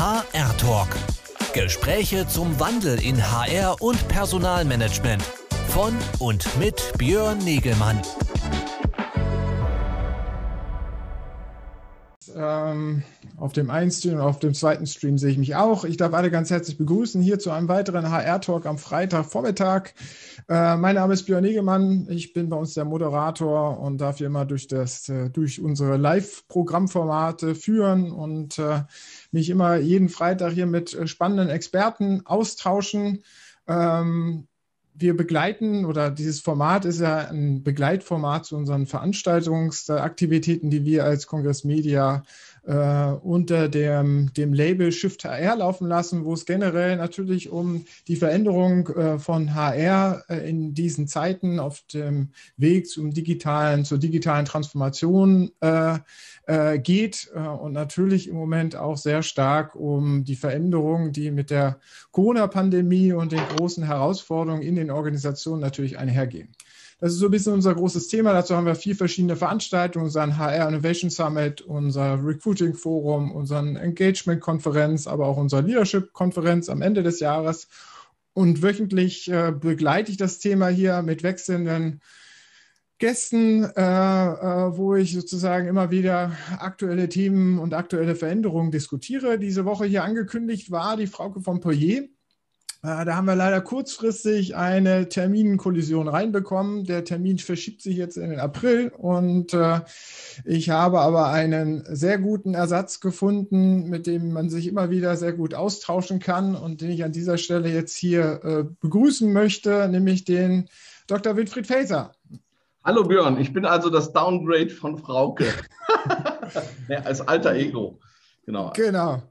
HR Talk. Gespräche zum Wandel in HR und Personalmanagement. Von und mit Björn Negelmann. Ähm, auf dem einen Stream und auf dem zweiten Stream sehe ich mich auch. Ich darf alle ganz herzlich begrüßen hier zu einem weiteren HR-Talk am Freitagvormittag. Äh, mein Name ist Björn Negemann. Ich bin bei uns der Moderator und darf hier immer durch, das, äh, durch unsere Live-Programmformate führen und äh, mich immer jeden Freitag hier mit äh, spannenden Experten austauschen. Ähm, wir begleiten oder dieses Format ist ja ein Begleitformat zu unseren Veranstaltungsaktivitäten, die wir als Kongress Media äh, unter dem, dem Label Shift HR laufen lassen, wo es generell natürlich um die Veränderung äh, von HR äh, in diesen Zeiten auf dem Weg zum digitalen, zur digitalen Transformation äh, äh, geht äh, und natürlich im Moment auch sehr stark um die Veränderungen, die mit der Corona-Pandemie und den großen Herausforderungen in den Organisationen natürlich einhergehen. Das ist so ein bisschen unser großes Thema. Dazu haben wir vier verschiedene Veranstaltungen, unseren HR Innovation Summit, unser Recruiting Forum, unseren Engagement Konferenz, aber auch unser Leadership Konferenz am Ende des Jahres. Und wöchentlich äh, begleite ich das Thema hier mit wechselnden Gästen, äh, äh, wo ich sozusagen immer wieder aktuelle Themen und aktuelle Veränderungen diskutiere. Diese Woche hier angekündigt war die Frauke von Poyer. Äh, da haben wir leider kurzfristig eine Terminkollision reinbekommen. Der Termin verschiebt sich jetzt in den April und äh, ich habe aber einen sehr guten Ersatz gefunden, mit dem man sich immer wieder sehr gut austauschen kann und den ich an dieser Stelle jetzt hier äh, begrüßen möchte, nämlich den Dr. Winfried Faeser. Hallo Björn, ich bin also das Downgrade von Frauke. ja, als alter Ego. Genau. Genau.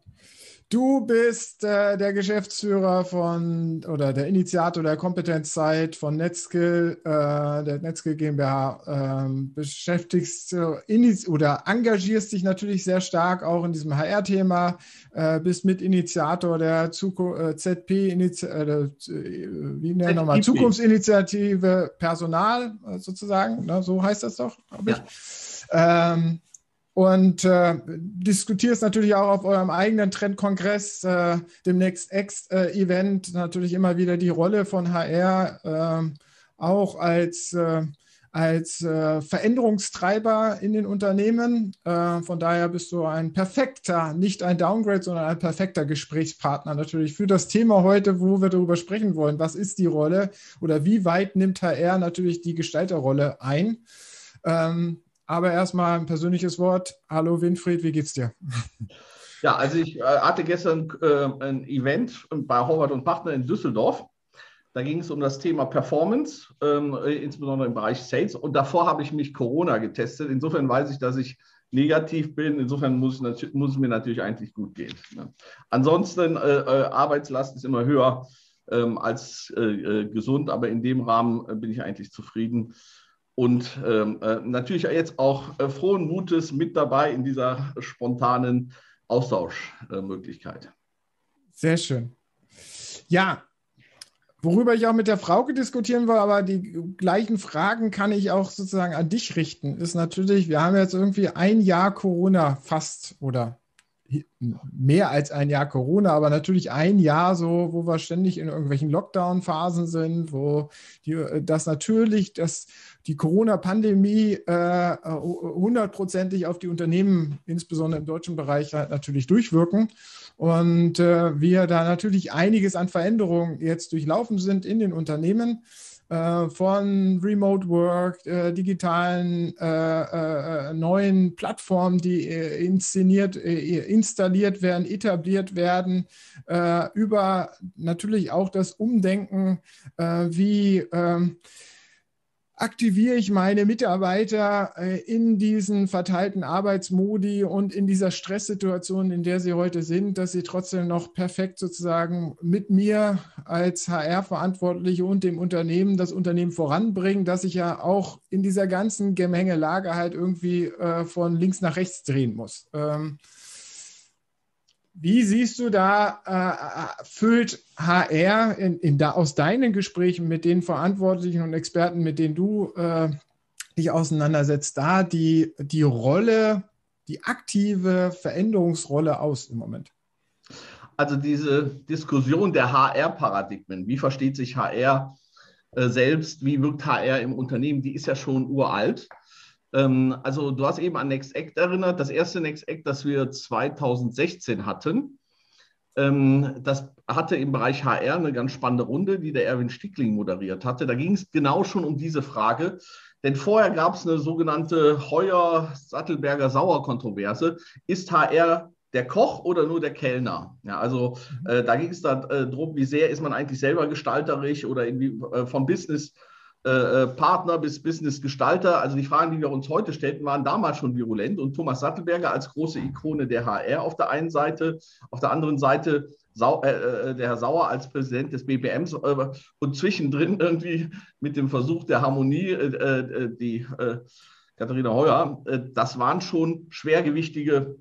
Du bist äh, der Geschäftsführer von oder der Initiator der Kompetenzzeit von Netzskill, äh, der Netzskill GmbH, ähm, beschäftigst äh, oder engagierst dich natürlich sehr stark auch in diesem HR-Thema, äh, bist Mitinitiator der Zuku äh, ZP, äh, wie nennen nochmal, Zukunftsinitiative Personal sozusagen, ne, so heißt das doch, glaube ich. Ja. Ähm, und äh, diskutierst natürlich auch auf eurem eigenen Trendkongress, äh, dem Next X-Event, äh, natürlich immer wieder die Rolle von HR äh, auch als, äh, als äh, Veränderungstreiber in den Unternehmen. von daher bist du ein perfekter, nicht ein Downgrade, sondern ein perfekter Gesprächspartner natürlich für das Thema heute, wo wir darüber sprechen wollen. Was ist die Rolle oder wie weit nimmt HR natürlich die Gestalterrolle ein? Ähm, aber erstmal ein persönliches Wort. Hallo Winfried, wie geht's dir? Ja, also ich äh, hatte gestern äh, ein Event bei Horvath und Partner in Düsseldorf. Da ging es um das Thema Performance, ähm, insbesondere im Bereich Sales. Und davor habe ich mich Corona getestet. Insofern weiß ich, dass ich negativ bin. Insofern muss, muss es mir natürlich eigentlich gut gehen. Ne? Ansonsten, äh, äh, Arbeitslast ist immer höher ähm, als äh, äh, gesund, aber in dem Rahmen bin ich eigentlich zufrieden und ähm, äh, natürlich jetzt auch äh, frohen Mutes mit dabei in dieser spontanen Austauschmöglichkeit. Sehr schön. Ja, worüber ich auch mit der Frauke diskutieren will, aber die gleichen Fragen kann ich auch sozusagen an dich richten, ist natürlich, wir haben jetzt irgendwie ein Jahr Corona fast oder mehr als ein Jahr Corona, aber natürlich ein Jahr so, wo wir ständig in irgendwelchen Lockdown-Phasen sind, wo die, äh, das natürlich das die Corona-Pandemie äh, hundertprozentig auf die Unternehmen, insbesondere im deutschen Bereich, halt natürlich durchwirken. Und äh, wir da natürlich einiges an Veränderungen jetzt durchlaufen sind in den Unternehmen äh, von Remote Work, äh, digitalen äh, äh neuen Plattformen, die äh, inszeniert, äh, installiert werden, etabliert werden, über natürlich auch das Umdenken, wie ähm, aktiviere ich meine Mitarbeiter äh, in diesen verteilten Arbeitsmodi und in dieser Stresssituation, in der sie heute sind, dass sie trotzdem noch perfekt sozusagen mit mir als HR-Verantwortliche und dem Unternehmen das Unternehmen voranbringen, dass ich ja auch in dieser ganzen Gemengelage halt irgendwie äh, von links nach rechts drehen muss. Wie siehst du da, äh, füllt HR in, in da, aus deinen Gesprächen mit den Verantwortlichen und Experten, mit denen du äh, dich auseinandersetzt, da die, die Rolle, die aktive Veränderungsrolle aus im Moment? also diese Diskussion der HR-Paradigmen, wie versteht sich HR äh, selbst, wie wirkt HR im Unternehmen, die ist ja schon uralt. Ähm, also du hast eben an Next Act erinnert. Das erste Next Act, das wir 2016 hatten, ähm, das hatte im Bereich HR eine ganz spannende Runde, die der Erwin Stickling moderiert hatte. Da ging es genau schon um diese Frage. Denn vorher gab es eine sogenannte Heuer-Sattelberger-Sauer-Kontroverse. Ist HR der Koch oder nur der Kellner? Ja, also mhm. äh, da ging es darum, äh, wie sehr ist man eigentlich selber gestalterisch oder irgendwie äh, vom Business äh, äh, Partner bis Business-Gestalter. Also die Fragen, die wir uns heute stellten, waren damals schon virulent. Und Thomas Sattelberger als große Ikone der HR auf der einen Seite, auf der anderen Seite Sau, äh, äh der Herr Sauer als Präsident des BBMs äh, und zwischendrin irgendwie mit dem Versuch der Harmonie die Katharina Heuer, das waren schon schwergewichtige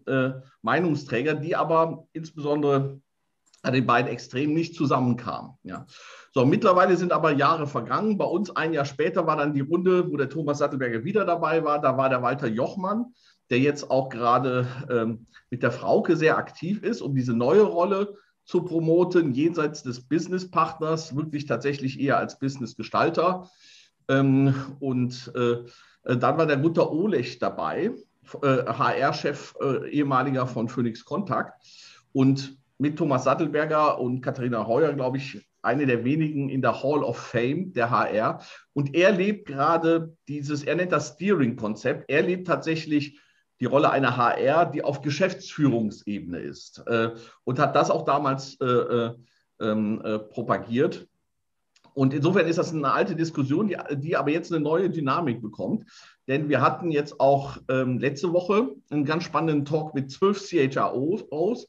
Meinungsträger, die aber insbesondere an den beiden Extremen nicht zusammenkamen. Ja. So, mittlerweile sind aber Jahre vergangen. Bei uns ein Jahr später war dann die Runde, wo der Thomas Sattelberger wieder dabei war. Da war der Walter Jochmann, der jetzt auch gerade ähm, mit der Frauke sehr aktiv ist, um diese neue Rolle zu promoten, jenseits des Businesspartners, wirklich tatsächlich eher als Businessgestalter. Ähm, und äh, dann war der Gunther Olech dabei, äh, HR-Chef, äh, ehemaliger von Phoenix Kontakt. Und mit Thomas Sattelberger und Katharina Heuer, glaube ich, eine der wenigen in der Hall of Fame der HR. Und er lebt gerade dieses, er nennt das Steering-Konzept. Er lebt tatsächlich die Rolle einer HR, die auf Geschäftsführungsebene ist äh, und hat das auch damals äh, äh, ähm, äh, propagiert. Und insofern ist das eine alte Diskussion, die, die, aber jetzt eine neue Dynamik bekommt. Denn wir hatten jetzt auch ähm, letzte Woche einen ganz spannenden Talk mit zwölf CHROs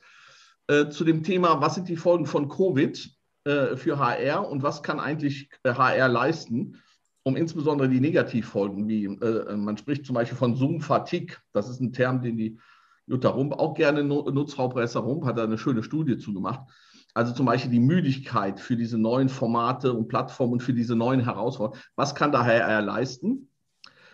äh, zu dem Thema, was sind die Folgen von Covid äh, für HR und was kann eigentlich HR äh, leisten, um insbesondere die Negativfolgen, wie äh, man spricht zum Beispiel von Zoom-Fatigue, das ist ein Term, den die Jutta Rump auch gerne nutzt, Frau Presser Rump hat da eine schöne Studie zugemacht. Also zum Beispiel die Müdigkeit für diese neuen Formate und Plattformen und für diese neuen Herausforderungen. Was kann da HR leisten?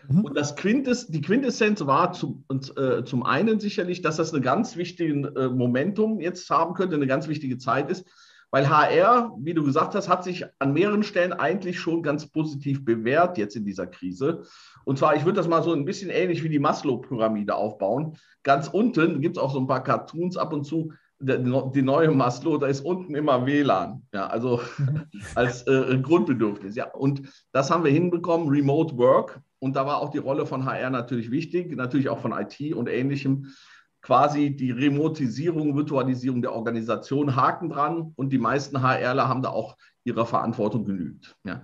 Mhm. Und das Quintess, die Quintessenz war zum, und, äh, zum einen sicherlich, dass das ein ganz wichtiges äh, Momentum jetzt haben könnte, eine ganz wichtige Zeit ist, weil HR, wie du gesagt hast, hat sich an mehreren Stellen eigentlich schon ganz positiv bewährt jetzt in dieser Krise. Und zwar, ich würde das mal so ein bisschen ähnlich wie die Maslow-Pyramide aufbauen. Ganz unten gibt es auch so ein paar Cartoons ab und zu, die neue Maslow, da ist unten immer WLAN, ja, also als äh, Grundbedürfnis. Ja, und das haben wir hinbekommen, Remote Work. Und da war auch die Rolle von HR natürlich wichtig, natürlich auch von IT und Ähnlichem. Quasi die Remotisierung, Virtualisierung der Organisation, Haken dran. Und die meisten HRler haben da auch ihrer Verantwortung genügt. Ja.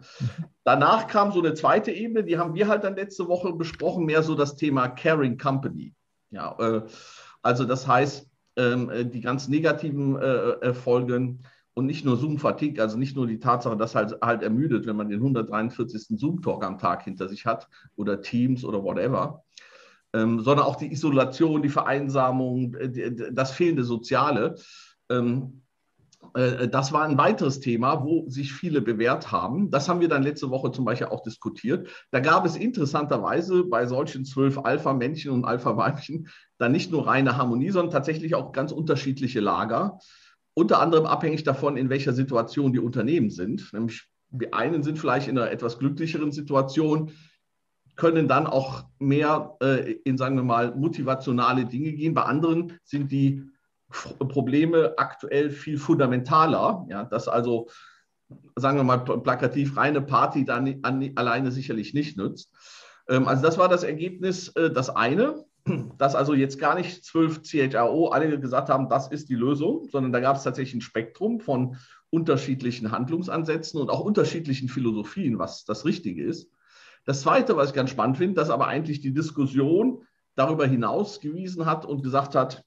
Danach kam so eine zweite Ebene, die haben wir halt dann letzte Woche besprochen, mehr so das Thema Caring Company. Ja, äh, also das heißt, ähm, äh, die ganz negativen äh, Folgen und nicht nur Zoom-Fatigue, also nicht nur die Tatsache, dass halt, halt ermüdet, wenn man den 143. Zoom-Talk am Tag hinter sich hat oder Teams oder whatever, ähm, sondern auch die Isolation, die Vereinsamung, äh, das fehlende Soziale. Ähm, äh, das war ein weiteres Thema, wo sich viele bewährt haben. Das haben wir dann letzte Woche zum Beispiel auch diskutiert. Da gab es interessanterweise bei solchen zwölf Alpha-Männchen und Alpha-Weibchen dann nicht nur reine Harmonie, sondern tatsächlich auch ganz unterschiedliche Lager unter anderem abhängig davon, in welcher Situation die Unternehmen sind. Nämlich die einen sind vielleicht in einer etwas glücklicheren Situation, können dann auch mehr äh, in, sagen wir mal, motivationale Dinge gehen. Bei anderen sind die Probleme aktuell viel fundamentaler. Ja, dass also, sagen wir mal, plakativ reine Party dann an, alleine sicherlich nicht nützt. Ähm, also das war das Ergebnis, äh, das eine dass also jetzt gar nicht zwölf CHRO alle gesagt haben, das ist die Lösung, sondern da gab es tatsächlich ein Spektrum von unterschiedlichen Handlungsansätzen und auch unterschiedlichen Philosophien, was das Richtige ist. Das Zweite, was ich ganz spannend finde, dass aber eigentlich die Diskussion darüber hinaus gewiesen hat und gesagt hat,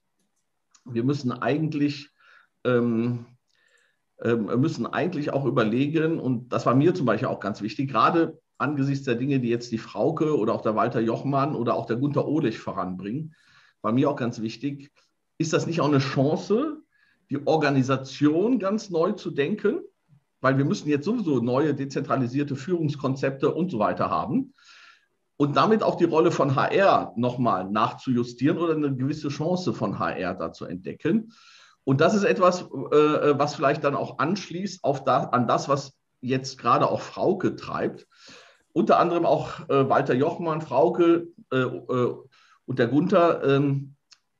wir müssen eigentlich, ähm, äh, müssen eigentlich auch überlegen, und das war mir zum Beispiel auch ganz wichtig, gerade angesichts der Dinge, die jetzt die Frauke oder auch der Walter Jochmann oder auch der Gunther Ohlich voranbringen, war mir auch ganz wichtig, ist das nicht auch eine Chance, die Organisation ganz neu zu denken? Weil wir müssen jetzt sowieso neue dezentralisierte Führungskonzepte und so weiter haben. Und damit auch die Rolle von HR nochmal nachzujustieren oder eine gewisse Chance von HR da zu entdecken. Und das ist etwas, äh, was vielleicht dann auch anschließt auf da, an das, was jetzt gerade auch Frauke treibt. Unter anderem auch äh, Walter Jochmann, Frauke äh, äh, und der Gunther ähm,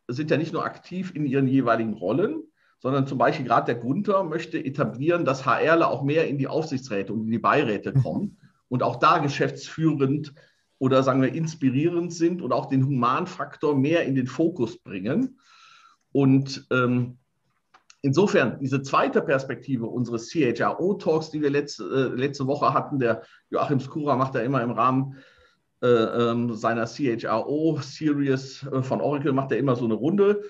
sind ja nicht nur aktiv in ihren jeweiligen Rollen, sondern zum Beispiel gerade der Gunther möchte etablieren, dass HRler auch mehr in die Aufsichtsräte und in die Beiräte kommen und auch da geschäftsführend oder sagen wir inspirierend sind und auch den Humanfaktor mehr in den Fokus bringen. Und ähm, insofern, diese zweite Perspektive unseres CHRO-Talks, die wir letzte, äh, letzte Woche hatten, der Joachim Skura macht da immer im Rahmen äh, äh, seiner CHRO-Series von Oracle, macht er immer so eine Runde,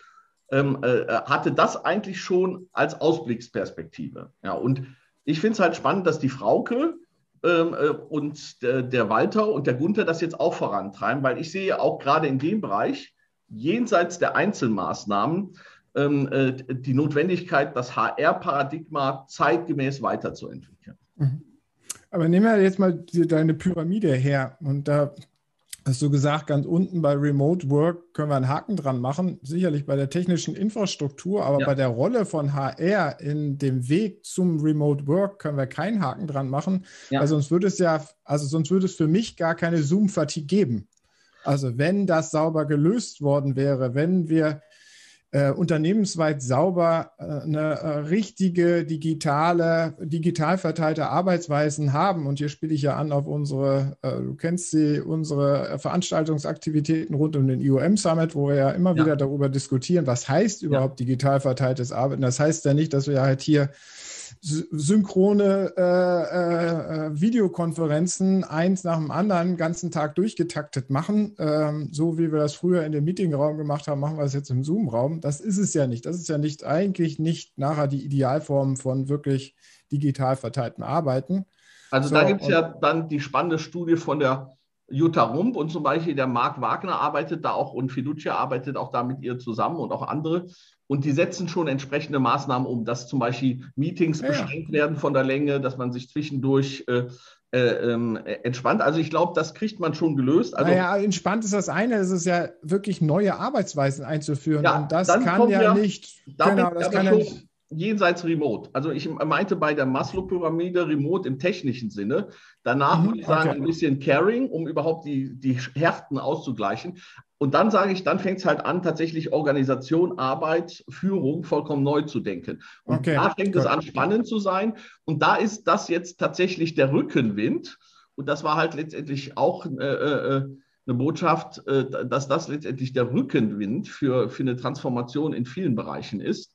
ähm, äh, hatte das eigentlich schon als Ausblicksperspektive. Ja, und ich finde es halt spannend, dass die Frauke ähm, äh, und der, Walter und der Gunther das jetzt auch vorantreiben, weil ich sehe auch gerade in dem Bereich, jenseits der Einzelmaßnahmen, ähm, die Notwendigkeit, das HR-Paradigma zeitgemäß weiterzuentwickeln. Mhm. Aber nehmen wir jetzt mal deine Pyramide her und da hast du gesagt, ganz unten bei Remote Work können wir einen Haken dran machen. Sicherlich bei der technischen Infrastruktur, aber ja. bei der Rolle von HR in dem Weg zum Remote Work können wir keinen Haken dran machen. Ja. Also sonst würde es ja, also sonst würde es für mich gar keine Zoom-Fatigue geben. Also wenn das sauber gelöst worden wäre, wenn wir äh, unternehmensweit sauber äh, eine äh, richtige digitale, digital verteilte Arbeitsweisen haben. Und hier spiele ich ja an auf unsere, äh, du kennst sie, unsere Veranstaltungsaktivitäten rund um den IOM Summit, wo wir ja immer ja. wieder darüber diskutieren, was heißt überhaupt ja. digital verteiltes Arbeiten. Das heißt ja nicht, dass wir halt hier synchrone äh, äh, äh, Videokonferenzen eins nach dem anderen den ganzen Tag durchgetaktet machen. Ähm, so wie wir das früher in dem Meetingraum gemacht haben, machen wir es jetzt im Zoom-Raum. Das ist es ja nicht. Das ist ja nicht eigentlich nicht nachher die Idealform von wirklich digital verteilten Arbeiten. Also so, da gibt es ja dann die spannende Studie von der Jutta Rump und zum Beispiel der Marc Wagner arbeitet da auch und Fiducia arbeitet auch da mit ihr zusammen und auch andere. Und die setzen schon entsprechende Maßnahmen um, dass zum Beispiel Meetings ja. beschränkt werden von der Länge, dass man sich zwischendurch äh, äh, ähm, entspannt. Also ich glaube, das kriegt man schon gelöst. Also, naja, entspannt ist das eine, es ist ja wirklich neue Arbeitsweisen einzuführen. Ja, und das kann ja, ja nicht. Genau, das kann ja nicht jenseits Remote. Also ich meinte bei der Maslow-Pyramide Remote im technischen Sinne. Danach mhm, würde ich sagen, okay. ein bisschen Caring, um überhaupt die, die Härten auszugleichen. Und dann sage ich, dann fängt es halt an, tatsächlich Organisation, Arbeit, Führung vollkommen neu zu denken. Und okay, da fängt gut. es an, spannend zu sein. Und da ist das jetzt tatsächlich der Rückenwind. Und das war halt letztendlich auch äh, äh, eine Botschaft, äh, dass das letztendlich der Rückenwind für, für eine Transformation in vielen Bereichen ist.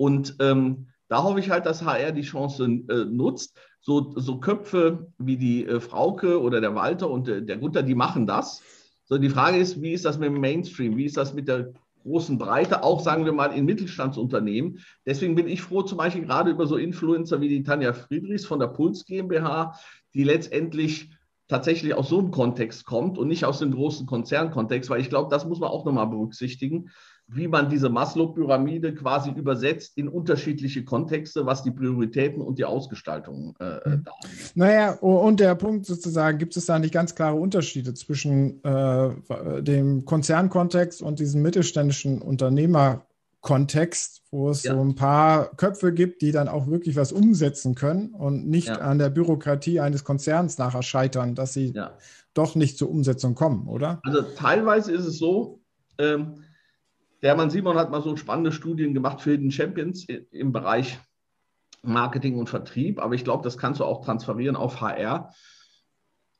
Und ähm, da hoffe ich halt, dass HR die Chance äh, nutzt. So, so Köpfe wie die äh, Frauke oder der Walter und äh, der Gunther, die machen das. So, die Frage ist, wie ist das mit dem Mainstream? Wie ist das mit der großen Breite, auch sagen wir mal in Mittelstandsunternehmen. Deswegen bin ich froh, zum Beispiel gerade über so Influencer wie die Tanja Friedrichs von der Puls GmbH, die letztendlich tatsächlich aus so einem Kontext kommt und nicht aus dem großen Konzernkontext, weil ich glaube, das muss man auch nochmal berücksichtigen wie man diese Maslow-Pyramide quasi übersetzt in unterschiedliche Kontexte, was die Prioritäten und die Ausgestaltung äh, äh hm. da angeht. Naja, und der Punkt sozusagen, gibt es da nicht ganz klare Unterschiede zwischen äh, dem Konzernkontext und diesem mittelständischen Unternehmerkontext, wo es ja. so ein paar Köpfe gibt, die dann auch wirklich was umsetzen können und nicht ja. an der Bürokratie eines Konzerns nachher scheitern, dass sie ja. doch nicht zur Umsetzung kommen, oder? Also teilweise ist es so, ähm, der Hermann Simon hat mal so spannende Studien gemacht für den Champions im Bereich Marketing und Vertrieb, aber ich glaube, das kannst du auch transferieren auf HR.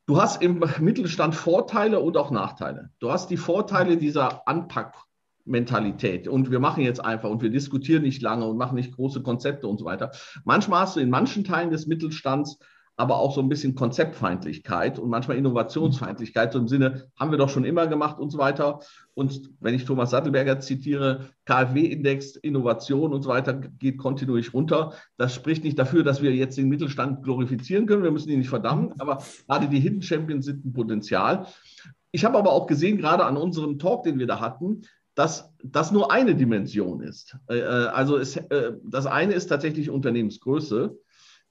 Du hast im Mittelstand Vorteile und auch Nachteile. Du hast die Vorteile dieser Anpackmentalität und wir machen jetzt einfach und wir diskutieren nicht lange und machen nicht große Konzepte und so weiter. Manchmal hast du in manchen Teilen des Mittelstands aber auch so ein bisschen Konzeptfeindlichkeit und manchmal Innovationsfeindlichkeit, so im Sinne, haben wir doch schon immer gemacht und so weiter. Und wenn ich Thomas Sattelberger zitiere, KfW-Index, Innovation und so weiter geht kontinuierlich runter. Das spricht nicht dafür, dass wir jetzt den Mittelstand glorifizieren können. Wir müssen ihn nicht verdammen, aber gerade die Hidden Champions sind ein Potenzial. Ich habe aber auch gesehen, gerade an unserem Talk, den wir da hatten, dass das nur eine Dimension ist. Äh, äh, also es, äh, das eine ist tatsächlich Unternehmensgröße.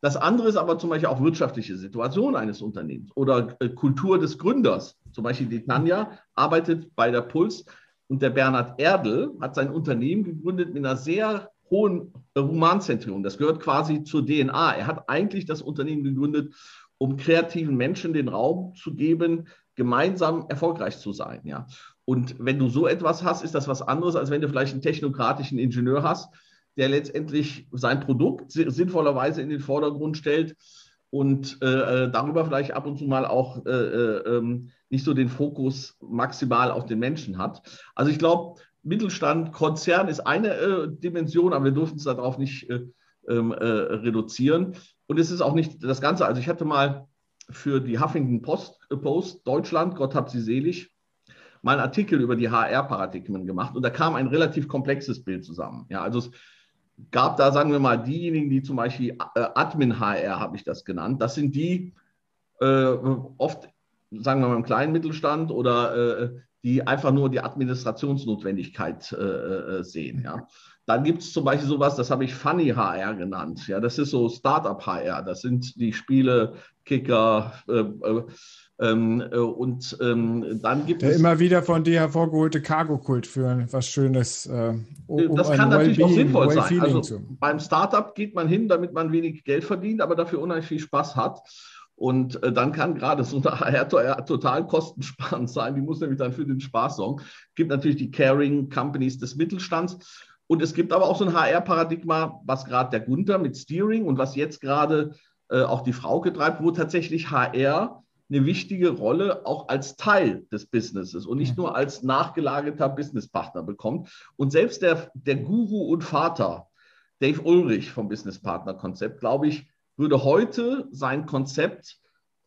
Das andere ist aber zum Beispiel auch wirtschaftliche Situation eines Unternehmens oder äh, Kultur des Gründers. Zum Beispiel die Tanja arbeitet bei der Puls und der Bernhard Erdl hat sein Unternehmen gegründet mit einer sehr hohen Humanzentrium. Das gehört quasi zur DNA. Er hat eigentlich das Unternehmen gegründet, um kreativen Menschen den Raum zu geben, gemeinsam erfolgreich zu sein. Ja. Und wenn du so etwas hast, ist das was anderes, als wenn du vielleicht einen technokratischen Ingenieur hast, der letztendlich sein Produkt sinnvollerweise in den Vordergrund stellt und äh, äh, darüber vielleicht ab und zu mal auch äh, äh, ähm, nicht so den Fokus maximal auf den Menschen hat. Also ich glaube, Mittelstand, Konzern ist eine äh, Dimension, aber wir dürfen es darauf nicht äh, ähm, reduzieren. Und es ist auch nicht das Ganze. Also ich hatte mal für die Huffington Post, Post Deutschland, Gott hab sie selig, mal einen Artikel über die HR-Paradigmen gemacht und da kam ein relativ komplexes Bild zusammen. Ja, also es gab da, sagen wir mal, diejenigen, die zum Beispiel äh, Admin-HR, habe ich das genannt, das sind die äh, oft, sagen wir mal, im kleinen Mittelstand oder äh, die einfach nur die Administrationsnotwendigkeit äh, äh, sehen. Ja. Dann gibt es zum Beispiel sowas, das habe ich Funny HR genannt. Ja, das ist so Startup HR. Das sind die Spiele, Kicker, äh, ähm, äh, und ähm, dann gibt Der es. immer wieder von dir hervorgeholte Cargo-Kult für was Schönes. Äh, um das kann natürlich auch sinnvoll sein. Also beim Startup geht man hin, damit man wenig Geld verdient, aber dafür unheimlich viel Spaß hat. Und äh, dann kann gerade so eine HR total kostensparend sein. Die muss nämlich dann für den Spaß sorgen. Es gibt natürlich die Caring Companies des Mittelstands. Und es gibt aber auch so ein HR-Paradigma, was gerade der Gunther mit Steering und was jetzt gerade äh, auch die Frau getreibt, wo tatsächlich HR eine wichtige Rolle auch als Teil des Businesses und nicht nur als nachgelagerter Businesspartner bekommt. Und selbst der, der Guru und Vater, Dave Ulrich vom Business Partner Konzept, glaube ich, würde heute sein Konzept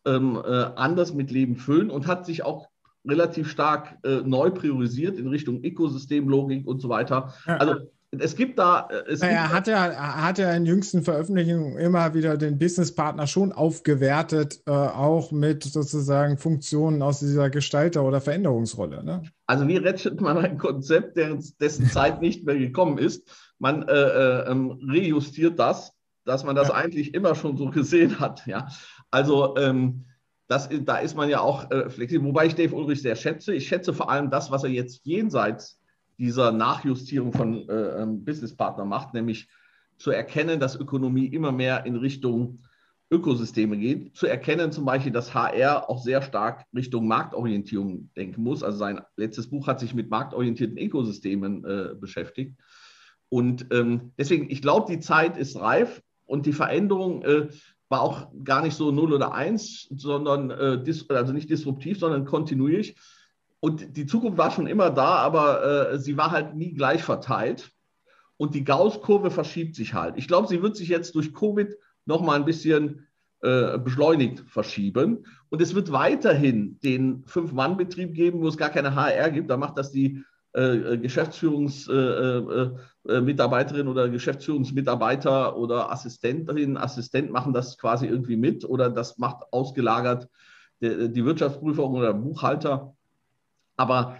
ähm, äh, anders mit Leben füllen und hat sich auch relativ stark äh, neu priorisiert in Richtung Ökosystemlogik und so weiter. Also es gibt da. Äh, es naja, gibt hat er hat er in jüngsten Veröffentlichungen immer wieder den Businesspartner schon aufgewertet, äh, auch mit sozusagen Funktionen aus dieser Gestalter- oder Veränderungsrolle. Ne? Also wie rettet man ein Konzept, dessen Zeit nicht mehr gekommen ist? Man äh, äh, ähm, rejustiert das, dass man das ja. eigentlich immer schon so gesehen hat. Ja, also ähm, das, da ist man ja auch äh, flexibel. Wobei ich Dave Ulrich sehr schätze. Ich schätze vor allem das, was er jetzt jenseits dieser Nachjustierung von äh, ähm, Businesspartner macht, nämlich zu erkennen, dass Ökonomie immer mehr in Richtung Ökosysteme geht, zu erkennen zum Beispiel, dass HR auch sehr stark Richtung Marktorientierung denken muss. Also sein letztes Buch hat sich mit marktorientierten Ökosystemen äh, beschäftigt. Und ähm, deswegen, ich glaube, die Zeit ist reif und die Veränderung äh, war auch gar nicht so 0 oder 1, sondern äh, also nicht disruptiv, sondern kontinuierlich. Und die Zukunft war schon immer da, aber äh, sie war halt nie gleich verteilt. Und die Gauss-Kurve verschiebt sich halt. Ich glaube, sie wird sich jetzt durch Covid noch mal ein bisschen äh, beschleunigt verschieben. Und es wird weiterhin den Fünf-Mann-Betrieb geben, wo es gar keine HR gibt. Da macht das die äh, Geschäftsführungsmitarbeiterin äh, äh, oder Geschäftsführungsmitarbeiter oder Assistentin, Assistent machen das quasi irgendwie mit oder das macht ausgelagert die, Wirtschaftsprüferung oder Buchhalter. Aber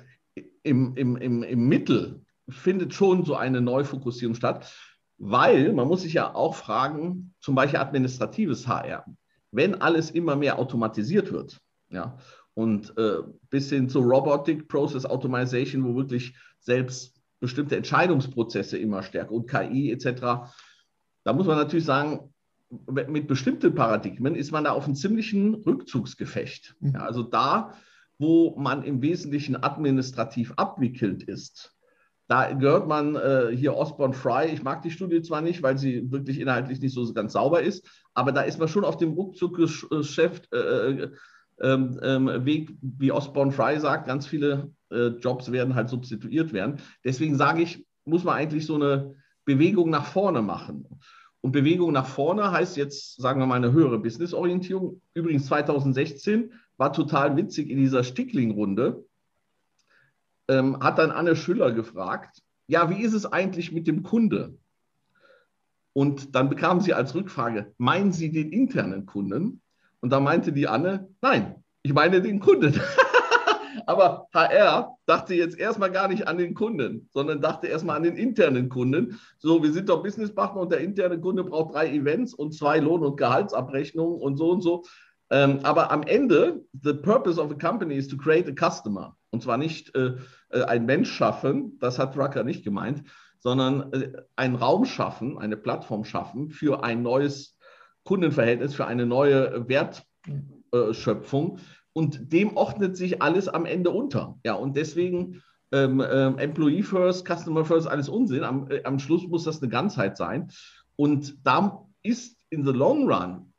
im, im, im, im Mittel findet schon so eine Neufokussierung statt, weil man muss sich ja auch fragen, zum Beispiel administratives HR, wenn alles immer mehr automatisiert wird, ja, und äh, bis hin zu Robotic Process Automation, wo wirklich selbst bestimmte Entscheidungsprozesse immer stärker und KI etc. Da muss man natürlich sagen, mit bestimmten Paradigmen ist man da auf einem ziemlichen Rückzugsgefecht. Ja, also da wo man im Wesentlichen administrativ abwickelt ist. Da gehört man äh, hier Osborne Fry. Ich mag die Studie zwar nicht, weil sie wirklich inhaltlich nicht so ganz sauber ist, aber da ist man schon auf dem Rückzugsgeschäft äh, äh, ähm, ähm, Weg, wie Osborne Fry sagt, ganz viele äh, Jobs werden halt substituiert werden. Deswegen sage ich, muss man eigentlich so eine Bewegung nach vorne machen. Und Bewegung nach vorne heißt jetzt, sagen wir mal, eine höhere Businessorientierung. Übrigens 2016 war total witzig in dieser Stickling-Runde. Ähm, hat dann Anne Schüller gefragt, ja, wie ist es eigentlich mit dem Kunde? Und dann bekam sie als Rückfrage, meinen Sie den internen Kunden? Und da meinte die Anne, nein, ich meine den Kunden. Aber HR dachte jetzt erstmal gar nicht an den Kunden, sondern dachte erstmal an den internen Kunden. So, wir sind doch Businesspartner und der interne Kunde braucht drei Events und zwei Lohn- und Gehaltsabrechnungen und so und so. Ähm, aber am Ende, the purpose of a company is to create a customer. Und zwar nicht äh, äh, ein Mensch schaffen, das hat Drucker nicht gemeint, sondern äh, einen Raum schaffen, eine Plattform schaffen für ein neues Kundenverhältnis, für eine neue Wertschöpfung. Und dem ordnet sich alles am Ende unter. Ja, und deswegen ähm, ähm, Employee First, Customer First, alles Unsinn. Am, äh, am Schluss muss das eine Ganzheit sein. Und da ist in the long run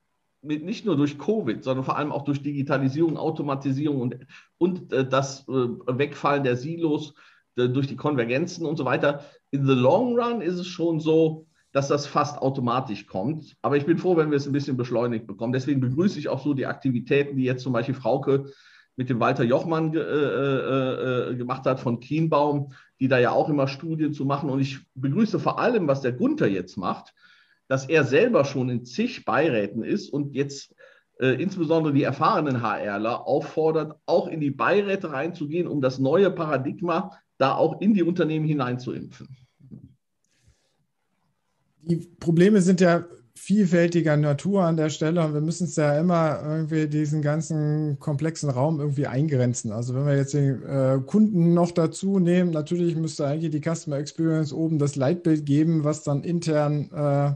nicht nur durch Covid, sondern vor allem auch durch Digitalisierung, Automatisierung und, und äh, das äh, Wegfallen der Silos durch die Konvergenzen und so weiter. In the long run ist es schon so, dass das fast automatisch kommt. Aber ich bin froh, wenn wir es ein bisschen beschleunigt bekommen. Deswegen begrüße ich auch so die Aktivitäten, die jetzt zum Beispiel Frauke mit dem Walter Jochmann ge, äh, äh, gemacht hat von Kienbaum, die da ja auch immer Studien zu machen. Und ich begrüße vor allem, was der Gunther jetzt macht, dass er selber schon in zig Beiräten ist und jetzt äh, insbesondere die erfahrenen HRler auffordert, auch in die Beiräte reinzugehen, um das neue Paradigma da auch in die Unternehmen hineinzuimpfen. Die Probleme sind ja vielfältiger Natur an der Stelle und wir müssen es ja immer irgendwie diesen ganzen komplexen Raum irgendwie eingrenzen. Also wenn wir jetzt den äh, Kunden noch dazu nehmen, natürlich müsste eigentlich die Customer Experience oben das Leitbild geben, was dann intern äh,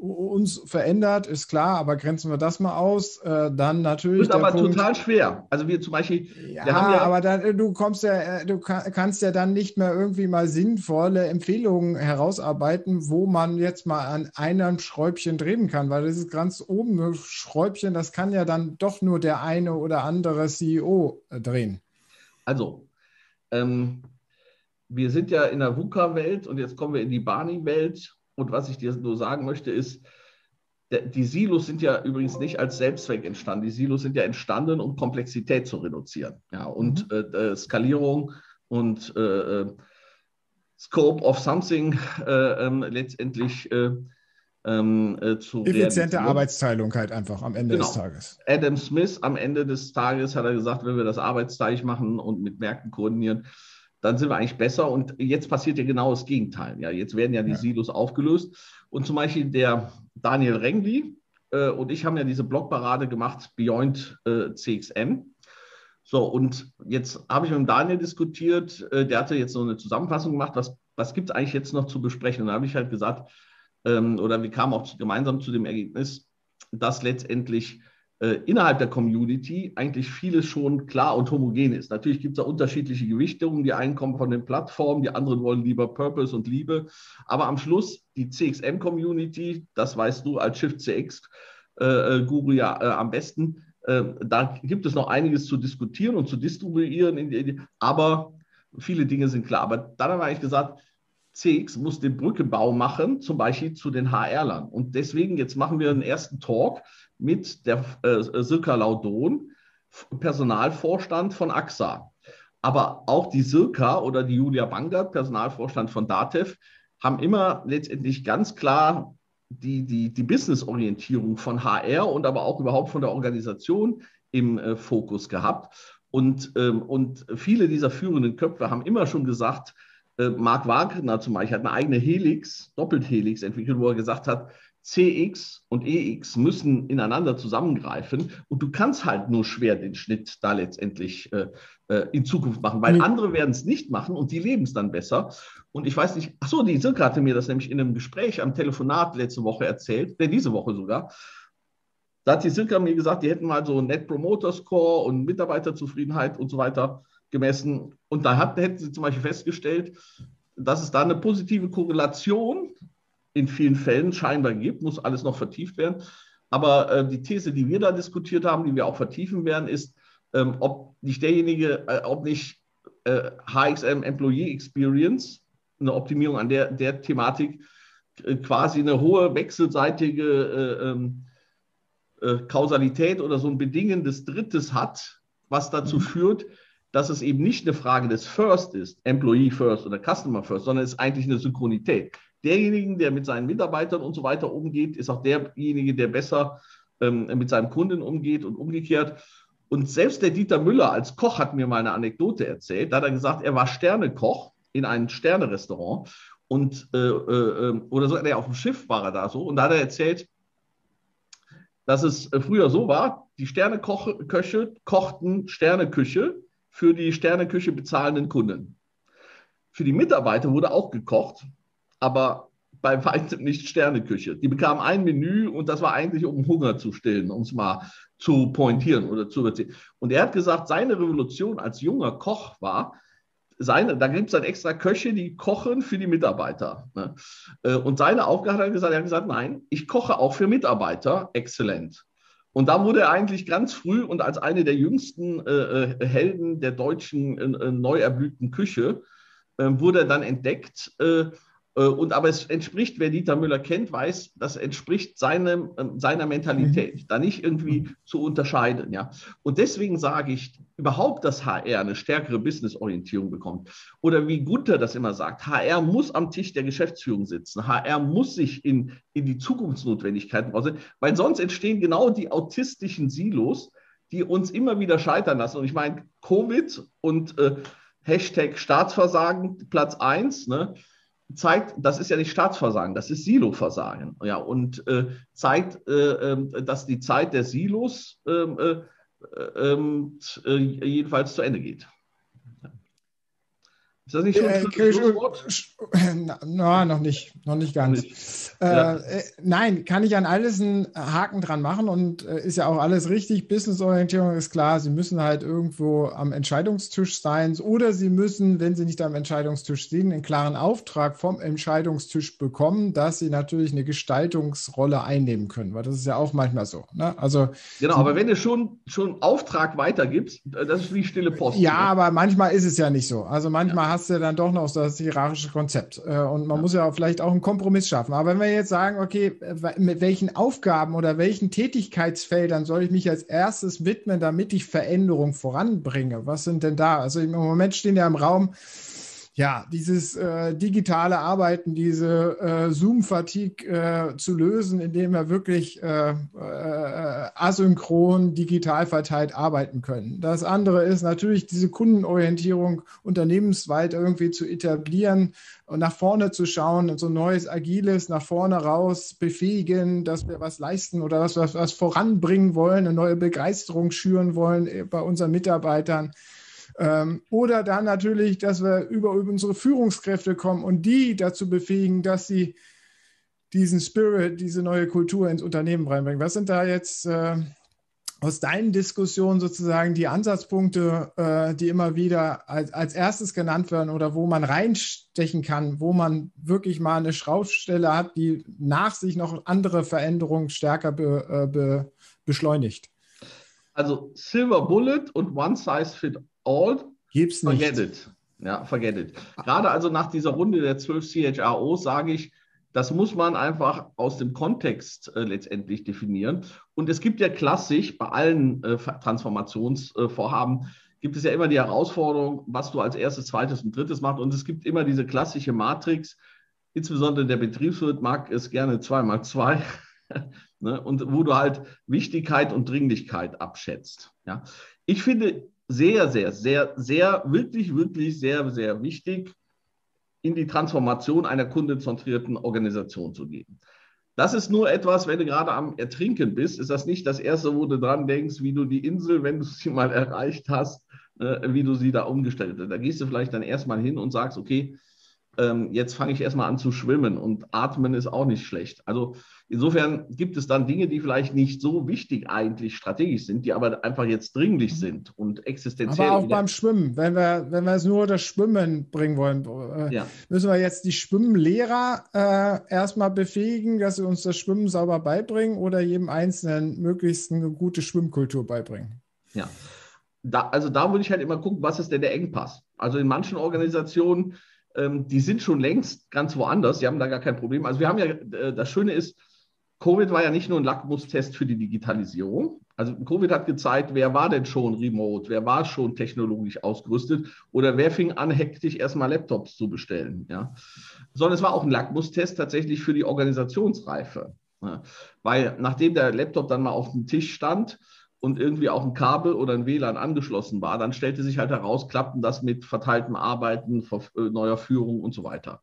uns verändert, ist klar, aber grenzen wir das mal aus, äh, dann natürlich. Das ist aber Punkt, total schwer. Also wir zum Beispiel. Ja, ja aber dann, du kommst ja, äh, du kannst ja dann nicht mehr irgendwie mal sinnvolle Empfehlungen herausarbeiten, wo man jetzt mal an einem Schräubchen drehen kann, weil das ist ganz oben Schräubchen, das kann ja dann doch nur der eine oder andere CEO äh, drehen. Also, ähm, wir sind ja in der VUCA-Welt und jetzt kommen wir in die Barney-Welt und was ich dir nur sagen möchte, ist, die Silos sind ja übrigens nicht als Selbstzweck entstanden. Die Silos sind ja entstanden, um Komplexität zu reduzieren. Ja, und mhm. äh, Skalierung und äh, äh, Scope of Something äh, ähm, letztendlich äh, ähm, äh, zu Effiziente Arbeitsteilung halt einfach am Ende genau. des Tages. Adam Smith am Ende des Tages hat er gesagt, wenn wir das arbeitsteilig machen und mit Märkten koordinieren, dann sind wir eigentlich besser. Und jetzt passiert ja genau das Gegenteil. Ja, jetzt werden ja die ja. Silos aufgelöst. Und zum Beispiel der Daniel Rengli äh, und ich haben ja diese Blogparade gemacht, Beyond äh, CXM. So, und jetzt habe ich mit dem Daniel diskutiert, äh, der hatte jetzt so eine Zusammenfassung gemacht, was, was gibt es eigentlich jetzt noch zu besprechen? Und da habe ich halt gesagt, ähm, oder wir kamen auch gemeinsam zu dem Ergebnis, dass letztendlich innerhalb der Community eigentlich vieles schon klar und homogen ist. Natürlich gibt es da unterschiedliche Gewichtungen. Die einen kommen von den Plattformen, die anderen wollen lieber Purpose und Liebe. Aber am Schluss die CXM-Community, das weißt du als Shift CX äh, äh, ja äh, am besten. Äh, da gibt es noch einiges zu diskutieren und zu distribuieren, aber viele Dinge sind klar. Aber dann habe ich gesagt, CX muss den Brückenbau machen, zum Beispiel zu den HR-Lern. Und deswegen, jetzt machen wir einen ersten Talk mit der äh, Silka Laudon, Personalvorstand von AXA. Aber auch die Silka oder die Julia Bangert, Personalvorstand von DATEV, haben immer letztendlich ganz klar die, die, die Business-Orientierung von HR und aber auch überhaupt von der Organisation im äh, Fokus gehabt. Und, ähm, und viele dieser führenden Köpfe haben immer schon gesagt, äh, Marc Wagner zum Beispiel hat eine eigene Helix, Doppelt-Helix entwickelt, wo er gesagt hat, CX und EX müssen ineinander zusammengreifen und du kannst halt nur schwer den Schnitt da letztendlich äh, äh in Zukunft machen, weil mhm. andere werden es nicht machen und die leben es dann besser. Und ich weiß nicht, ach so, die Silke hatte mir das nämlich in einem Gespräch am Telefonat letzte Woche erzählt, äh, diese Woche sogar. Da hat die Silke mir gesagt, die hätten mal so Net Promoter Score und Mitarbeiterzufriedenheit und so weiter gemessen. Und da hat, hätten sie zum Beispiel festgestellt, dass es da eine positive Korrelation in vielen Fällen scheinbar gibt, muss alles noch vertieft werden. Aber äh, die These, die wir da diskutiert haben, die wir auch vertiefen werden, ist, ähm, ob nicht derjenige, äh, ob nicht äh, HXM Employee Experience, eine Optimierung an der, der Thematik, äh, quasi eine hohe wechselseitige äh, ähm, äh, Kausalität oder so ein Bedingen des Drittes hat, was dazu mhm. führt, dass es eben nicht eine Frage des First ist, Employee First oder Customer First, sondern es ist eigentlich eine Synchronität. Derjenige, der mit seinen Mitarbeitern und so weiter umgeht, ist auch derjenige, der besser ähm, mit seinem Kunden umgeht und umgekehrt. Und selbst der Dieter Müller als Koch hat mir mal eine Anekdote erzählt. Da hat er gesagt, er war Sternekoch in einem Sternerestaurant und äh, äh, oder so, nee, auf dem Schiff war er da so. Und da hat er erzählt, dass es äh, früher so war, die Sterneköche kochten Sterneküche für die Sterneküche bezahlenden Kunden. für die Mitarbeiter wurde auch gekocht, aber bei weitem nicht Sterneküche. Die bekamen ein Menü und das war eigentlich, um Hunger zu stillen, um es mal zu pointieren oder zu überziehen. Und er hat gesagt, seine Revolution als junger Koch war, seine, da gibt es dann extra Köche, die kochen für die Mitarbeiter. Ne? Äh, und seine Aufgabe hat er gesagt, er hat gesagt, nein, ich koche auch für Mitarbeiter, exzellent. Und da wurde er eigentlich ganz früh und als eine der jüngsten äh, äh Helden der deutschen äh, neu erblühten Küche äh, wurde er dann entdeckt äh, äh, und aber es entspricht, wer Dieter Müller kennt, weiß, das entspricht seinem, ähm, seiner Mentalität, mhm. da nicht irgendwie mhm. zu unterscheiden. Ja? Und deswegen sage ich, überhaupt, dass HR eine stärkere Businessorientierung bekommt. Oder wie Gunther das immer sagt, HR muss am Tisch der Geschäftsführung sitzen. HR muss sich in, in die Zukunftsnotwendigkeiten raus, weil sonst entstehen genau die autistischen Silos, die uns immer wieder scheitern lassen. Und ich meine, Covid und äh, Hashtag Staatsversagen, Platz 1, ne? Zeigt, das ist ja nicht Staatsversagen, das ist Siloversagen. Ja, und äh, zeigt, äh, äh, dass die Zeit der Silos ähm, äh, ähm, äh, jedenfalls zu Ende geht. Ist das nicht schon ein äh, Schlusswort? Na, noch nicht, noch nicht ganz. Ja. Äh, äh, nein, kann ich an alles einen Haken dran machen und äh, ist ja auch alles richtig. Businessorientierung ist klar, Sie müssen halt irgendwo am Entscheidungstisch sein oder Sie müssen, wenn Sie nicht am Entscheidungstisch stehen, einen klaren Auftrag vom Entscheidungstisch bekommen, dass Sie natürlich eine Gestaltungsrolle einnehmen können, weil das ist ja auch manchmal so. Ne? Also, genau, aber wenn du schon, schon Auftrag weitergibst, äh, das ist wie stille Post. Ja, ne? aber manchmal ist es ja nicht so. Also manchmal ja. hast du dann doch noch das hierarchische Konzept und man ja. muss ja vielleicht auch einen Kompromiss schaffen. Aber wenn wir jetzt sagen, okay, mit welchen Aufgaben oder welchen Tätigkeitsfeldern soll ich mich als erstes widmen, damit ich Veränderung voranbringe? Was sind denn da? Also im Moment stehen ja im Raum ja, dieses äh, digitale Arbeiten, diese äh, Zoom-Fatigue äh, zu lösen, indem wir wirklich äh, äh, asynchron, digital verteilt arbeiten können. Das andere ist natürlich diese Kundenorientierung unternehmensweit irgendwie zu etablieren und nach vorne zu schauen, so ein neues Agiles nach vorne raus befähigen, dass wir was leisten oder dass wir was voranbringen wollen, eine neue Begeisterung schüren wollen äh, bei unseren Mitarbeitern. Ähm, oder dann natürlich, dass wir über, unsere Führungskräfte kommen und die dazu befähigen, dass sie diesen Spirit, diese neue Kultur ins Unternehmen reinbringen. Was sind da jetzt äh, aus deinen Diskussionen sozusagen die Ansatzpunkte, äh, die immer wieder als, als erstes genannt werden oder wo man reinstechen kann, wo man wirklich mal eine Schraubstelle hat, die nach sich noch andere Veränderungen stärker be, äh, be, beschleunigt? Also Silver Bullet und One Size Fit All. Gibt's nicht. Forget it. Ja, forget it. Gerade also nach dieser Runde der 12 CHRO sage ich, das muss man einfach aus dem Kontext äh, letztendlich definieren. Und es gibt ja klassisch bei allen äh, Transformationsvorhaben, äh, gibt es ja immer die Herausforderung, was du als erstes, zweites und drittes machst. Und es gibt immer diese klassische Matrix, insbesondere der Betriebswirt mag es gerne zweimal zwei. ne? Und wo du halt Wichtigkeit und Dringlichkeit abschätzt. Ja? Ich finde, sehr, sehr, sehr, sehr, wirklich, wirklich sehr, sehr wichtig, in die Transformation einer kundenzentrierten Organisation zu gehen. Das ist nur etwas, wenn du gerade am Ertrinken bist, ist das nicht das Erste, wo du dran denkst, wie du die Insel, wenn du sie mal erreicht hast, äh, wie du sie da umgestellt hast. Da gehst du vielleicht dann erstmal hin und sagst, okay, ähm, jetzt fange ich erstmal an zu schwimmen und atmen ist auch nicht schlecht. Also insofern gibt es dann Dinge, die vielleicht nicht so wichtig eigentlich strategisch sind, die aber einfach jetzt dringlich mhm. sind und existenziell. Aber auch beim Schwimmen, wenn wir, wenn wir es nur das Schwimmen bringen wollen, äh, ja. müssen wir jetzt die Schwimmlehrer äh, erstmal befähigen, dass sie uns das Schwimmen sauber beibringen oder jedem Einzelnen möglichst eine gute Schwimmkultur beibringen. Ja. Da, also da würde ich halt immer gucken, was ist denn der Engpass? Also in manchen Organisationen ähm, die sind schon längst ganz woanders, die haben da gar kein Problem. Also wir haben ja, äh, das Schöne ist, Covid war ja nicht nur ein Lackmustest für die Digitalisierung. Also Covid hat gezeigt, wer war denn schon remote, wer war schon technologisch ausgerüstet oder wer fing an, hektisch erstmal Laptops zu bestellen. Ja? Sondern es war auch ein Lackmustest tatsächlich für die Organisationsreife. Ja? Weil nachdem der Laptop dann mal auf dem Tisch stand, und irgendwie auch ein Kabel oder ein WLAN angeschlossen war, dann stellte sich halt heraus, klappten das mit verteiltem Arbeiten, äh, neuer Führung und so weiter.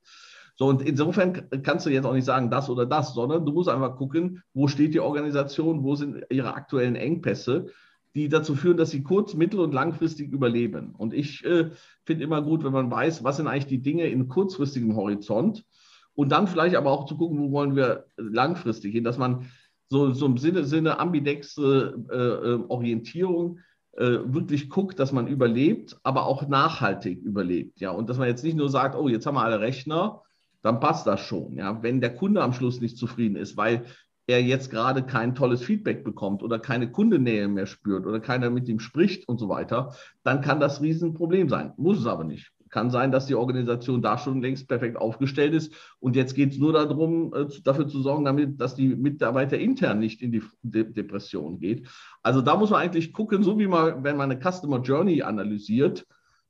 So, und insofern kannst du jetzt auch nicht sagen, das oder das, sondern du musst einfach gucken, wo steht die Organisation, wo sind ihre aktuellen Engpässe, die dazu führen, dass sie kurz-, mittel- und langfristig überleben. Und ich äh, finde immer gut, wenn man weiß, was sind eigentlich die Dinge in kurzfristigem Horizont und dann vielleicht aber auch zu gucken, wo wollen wir langfristig hin, dass man so, so im Sinne, Sinne ambidexe äh, äh, Orientierung äh, wirklich guckt, dass man überlebt, aber auch nachhaltig überlebt. Ja, und dass man jetzt nicht nur sagt, oh, jetzt haben wir alle Rechner, dann passt das schon. Ja, wenn der Kunde am Schluss nicht zufrieden ist, weil er jetzt gerade kein tolles Feedback bekommt oder keine Kundennähe mehr spürt oder keiner mit ihm spricht und so weiter, dann kann das Riesenproblem sein. Muss es aber nicht. Kann sein, dass die Organisation da schon längst perfekt aufgestellt ist und jetzt geht es nur darum, äh, dafür zu sorgen, damit, dass die Mitarbeiter intern nicht in die Depression geht. Also da muss man eigentlich gucken, so wie man, wenn man eine Customer Journey analysiert,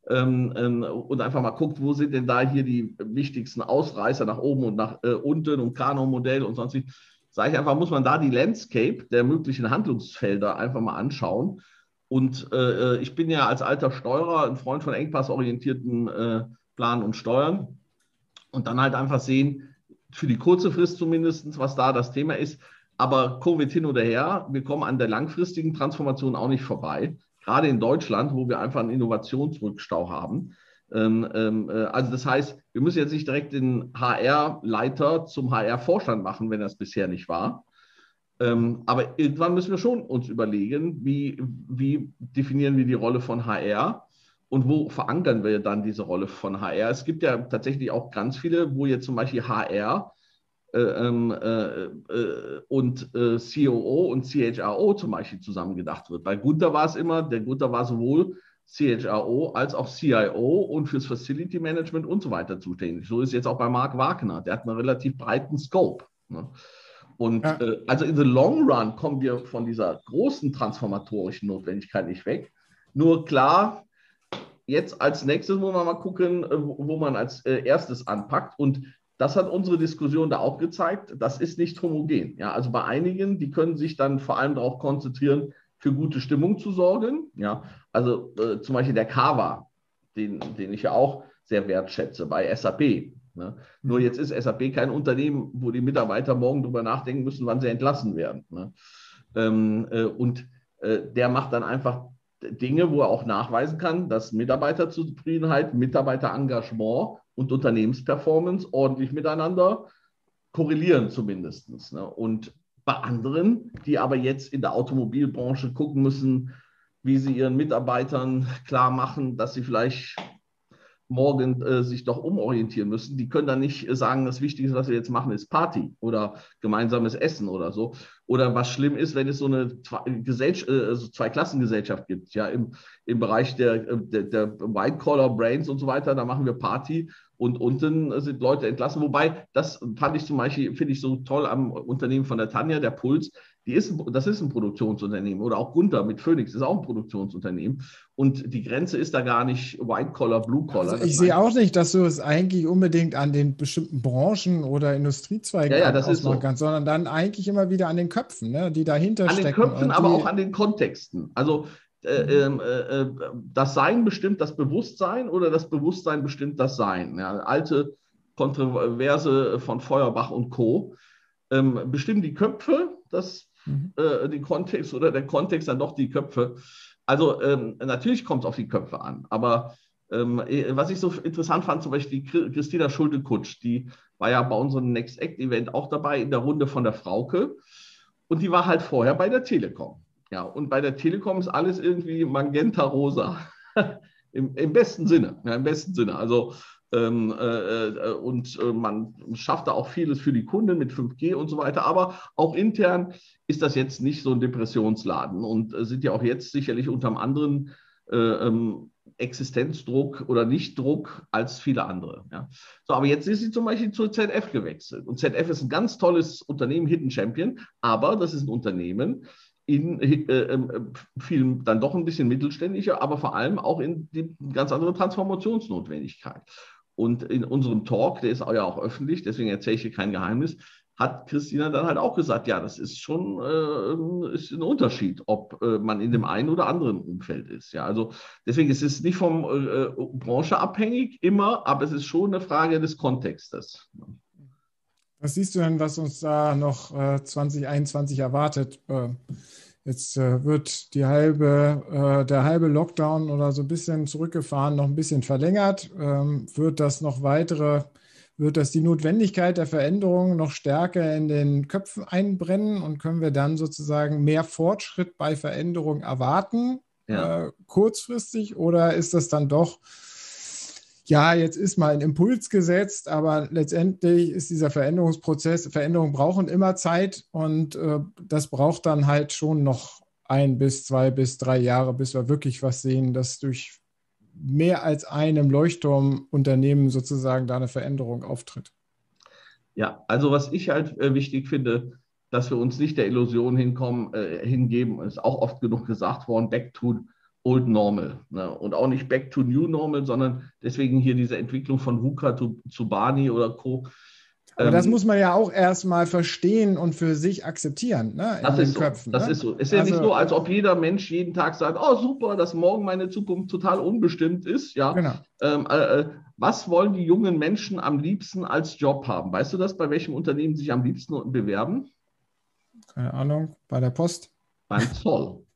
ähm, ähm, und einfach mal guckt, wo sind denn da hier die wichtigsten Ausreißer nach oben und nach äh, unten und Kano-Modell und sonst wie sage ich einfach, muss man da die Landscape der möglichen Handlungsfelder einfach mal anschauen. Und äh, ich bin ja als alter Steuerer ein Freund von engpassorientierten äh, Planen und Steuern. Und dann halt einfach sehen, für die kurze Frist zumindest, was da das Thema ist. Aber Covid hin oder her, wir kommen an der langfristigen Transformation auch nicht vorbei. Gerade in Deutschland, wo wir einfach einen Innovationsrückstau haben. Ähm, ähm, äh, also das heißt, wir müssen jetzt nicht direkt den HR-Leiter zum HR-Vorstand machen, wenn das bisher nicht war. Ähm, aber irgendwann müssen wir schon uns überlegen, wie, wie definieren wir die Rolle von HR und wo verankern wir dann diese Rolle von HR. Es gibt ja tatsächlich auch ganz viele, wo jetzt zum Beispiel HR äh, ähm, äh, äh, und äh, COO und CHRO zum Beispiel zusammengedacht wird. Bei Gunther war es immer, der Gunther war sowohl CHRO als auch CIO und fürs Facility Management und so weiter zuständig. So ist jetzt auch bei Mark Wagner. Der hat einen relativ breiten Scope. Ne? Und ja. äh, also in the long run kommen wir von dieser großen transformatorischen Notwendigkeit nicht weg. Nur klar, jetzt als nächstes muss man mal gucken, äh, wo man als äh, erstes anpackt. Und das hat unsere Diskussion da auch gezeigt. Das ist nicht homogen. Ja, also bei einigen, die können sich dann vor allem darauf konzentrieren, für gute Stimmung zu sorgen. Ja, also äh, zum Beispiel der Kava, den, den ich ja auch sehr wertschätze bei SAP. Ne? Nur jetzt ist SAP kein Unternehmen, wo die Mitarbeiter morgen darüber nachdenken müssen, wann sie entlassen werden. Ne? Ähm, äh, und äh, der macht dann einfach Dinge, wo er auch nachweisen kann, dass Mitarbeiterzufriedenheit, Mitarbeiterengagement und Unternehmensperformance ordentlich miteinander korrelieren zumindest. Ne? Und bei anderen, die aber jetzt in der Automobilbranche gucken müssen, wie sie ihren Mitarbeitern klar machen, dass sie vielleicht morgen äh, sich doch umorientieren müssen. Die können dann nicht sagen, das Wichtigste, was wir jetzt machen, ist Party oder gemeinsames Essen oder so. Oder was schlimm ist, wenn es so eine Zwei, äh, Zweiklassengesellschaft gibt, ja, im, im Bereich der, der, der White-Collar-Brains und so weiter, da machen wir Party und unten sind Leute entlassen. Wobei, das fand ich zum Beispiel, finde ich so toll am Unternehmen von der Tanja, der Puls, die ist das ist ein Produktionsunternehmen. Oder auch Gunther mit Phoenix ist auch ein Produktionsunternehmen. Und die Grenze ist da gar nicht White Collar, Blue Collar. Also ich sehe auch nicht, dass du es eigentlich unbedingt an den bestimmten Branchen oder Industriezweigen ja, ja, das ausmachen so. kannst, sondern dann eigentlich immer wieder an den Köpfen, ne, die dahinter an stecken. An den Köpfen, aber auch an den Kontexten. Also äh, mhm. ähm, äh, äh, das Sein bestimmt das Bewusstsein oder das Bewusstsein bestimmt das Sein. Ja, alte Kontroverse von Feuerbach und Co. Ähm, bestimmen die Köpfe das, mhm. äh, den Kontext oder der Kontext dann doch die Köpfe. Also ähm, natürlich kommt es auf die Köpfe an, aber ähm, äh, was ich so interessant fand, zum Beispiel die Christina Schulte-Kutsch, die war ja bei unserem Next Act Event auch dabei in der Runde von der Frauke und die war halt vorher bei der Telekom. Ja, und bei der Telekom ist alles irgendwie magenta rosa. Im, Im, besten Sinne. Ja, Im besten Sinne. Also ähm, äh, äh, und äh, man schafft da auch vieles für die Kunden mit 5G und so weiter. Aber auch intern ist das jetzt nicht so ein Depressionsladen und äh, sind ja auch jetzt sicherlich unter einem anderen äh, ähm, Existenzdruck oder Nichtdruck als viele andere. Ja. So, aber jetzt ist sie zum Beispiel zur ZF gewechselt. Und ZF ist ein ganz tolles Unternehmen, Hidden Champion, aber das ist ein Unternehmen, in äh, äh, viel dann doch ein bisschen mittelständischer, aber vor allem auch in die ganz andere Transformationsnotwendigkeit. Und in unserem Talk, der ist ja auch öffentlich, deswegen erzähle ich hier kein Geheimnis, hat Christina dann halt auch gesagt, ja, das ist schon äh, ist ein Unterschied, ob äh, man in dem einen oder anderen Umfeld ist. Ja, also deswegen ist es nicht vom äh, Branche abhängig immer, aber es ist schon eine Frage des Kontextes. Was siehst du denn, was uns da noch 2021 äh, erwartet? Jetzt äh, wird die halbe, äh, der halbe Lockdown oder so ein bisschen zurückgefahren, noch ein bisschen verlängert. Ähm, wird das noch weitere, wird das die Notwendigkeit der Veränderung noch stärker in den Köpfen einbrennen und können wir dann sozusagen mehr Fortschritt bei Veränderung erwarten, ja. äh, kurzfristig, oder ist das dann doch ja, jetzt ist mal ein Impuls gesetzt, aber letztendlich ist dieser Veränderungsprozess, Veränderungen brauchen immer Zeit und äh, das braucht dann halt schon noch ein bis zwei bis drei Jahre, bis wir wirklich was sehen, dass durch mehr als einem Leuchtturmunternehmen sozusagen da eine Veränderung auftritt. Ja, also was ich halt äh, wichtig finde, dass wir uns nicht der Illusion hinkommen, äh, hingeben, ist auch oft genug gesagt worden, back to Old Normal. Ne? Und auch nicht Back to New Normal, sondern deswegen hier diese Entwicklung von VUCA zu, zu Bani oder Co. Aber ähm, das muss man ja auch erstmal verstehen und für sich akzeptieren. Ne? das ist so. Köpfen, das ne? ist so. Es ist ja also, nicht so, als ob jeder Mensch jeden Tag sagt, oh super, dass morgen meine Zukunft total unbestimmt ist. Ja. Genau. Ähm, äh, äh, was wollen die jungen Menschen am liebsten als Job haben? Weißt du das, bei welchem Unternehmen sie sich am liebsten bewerben? Keine Ahnung, bei der Post. Beim Zoll.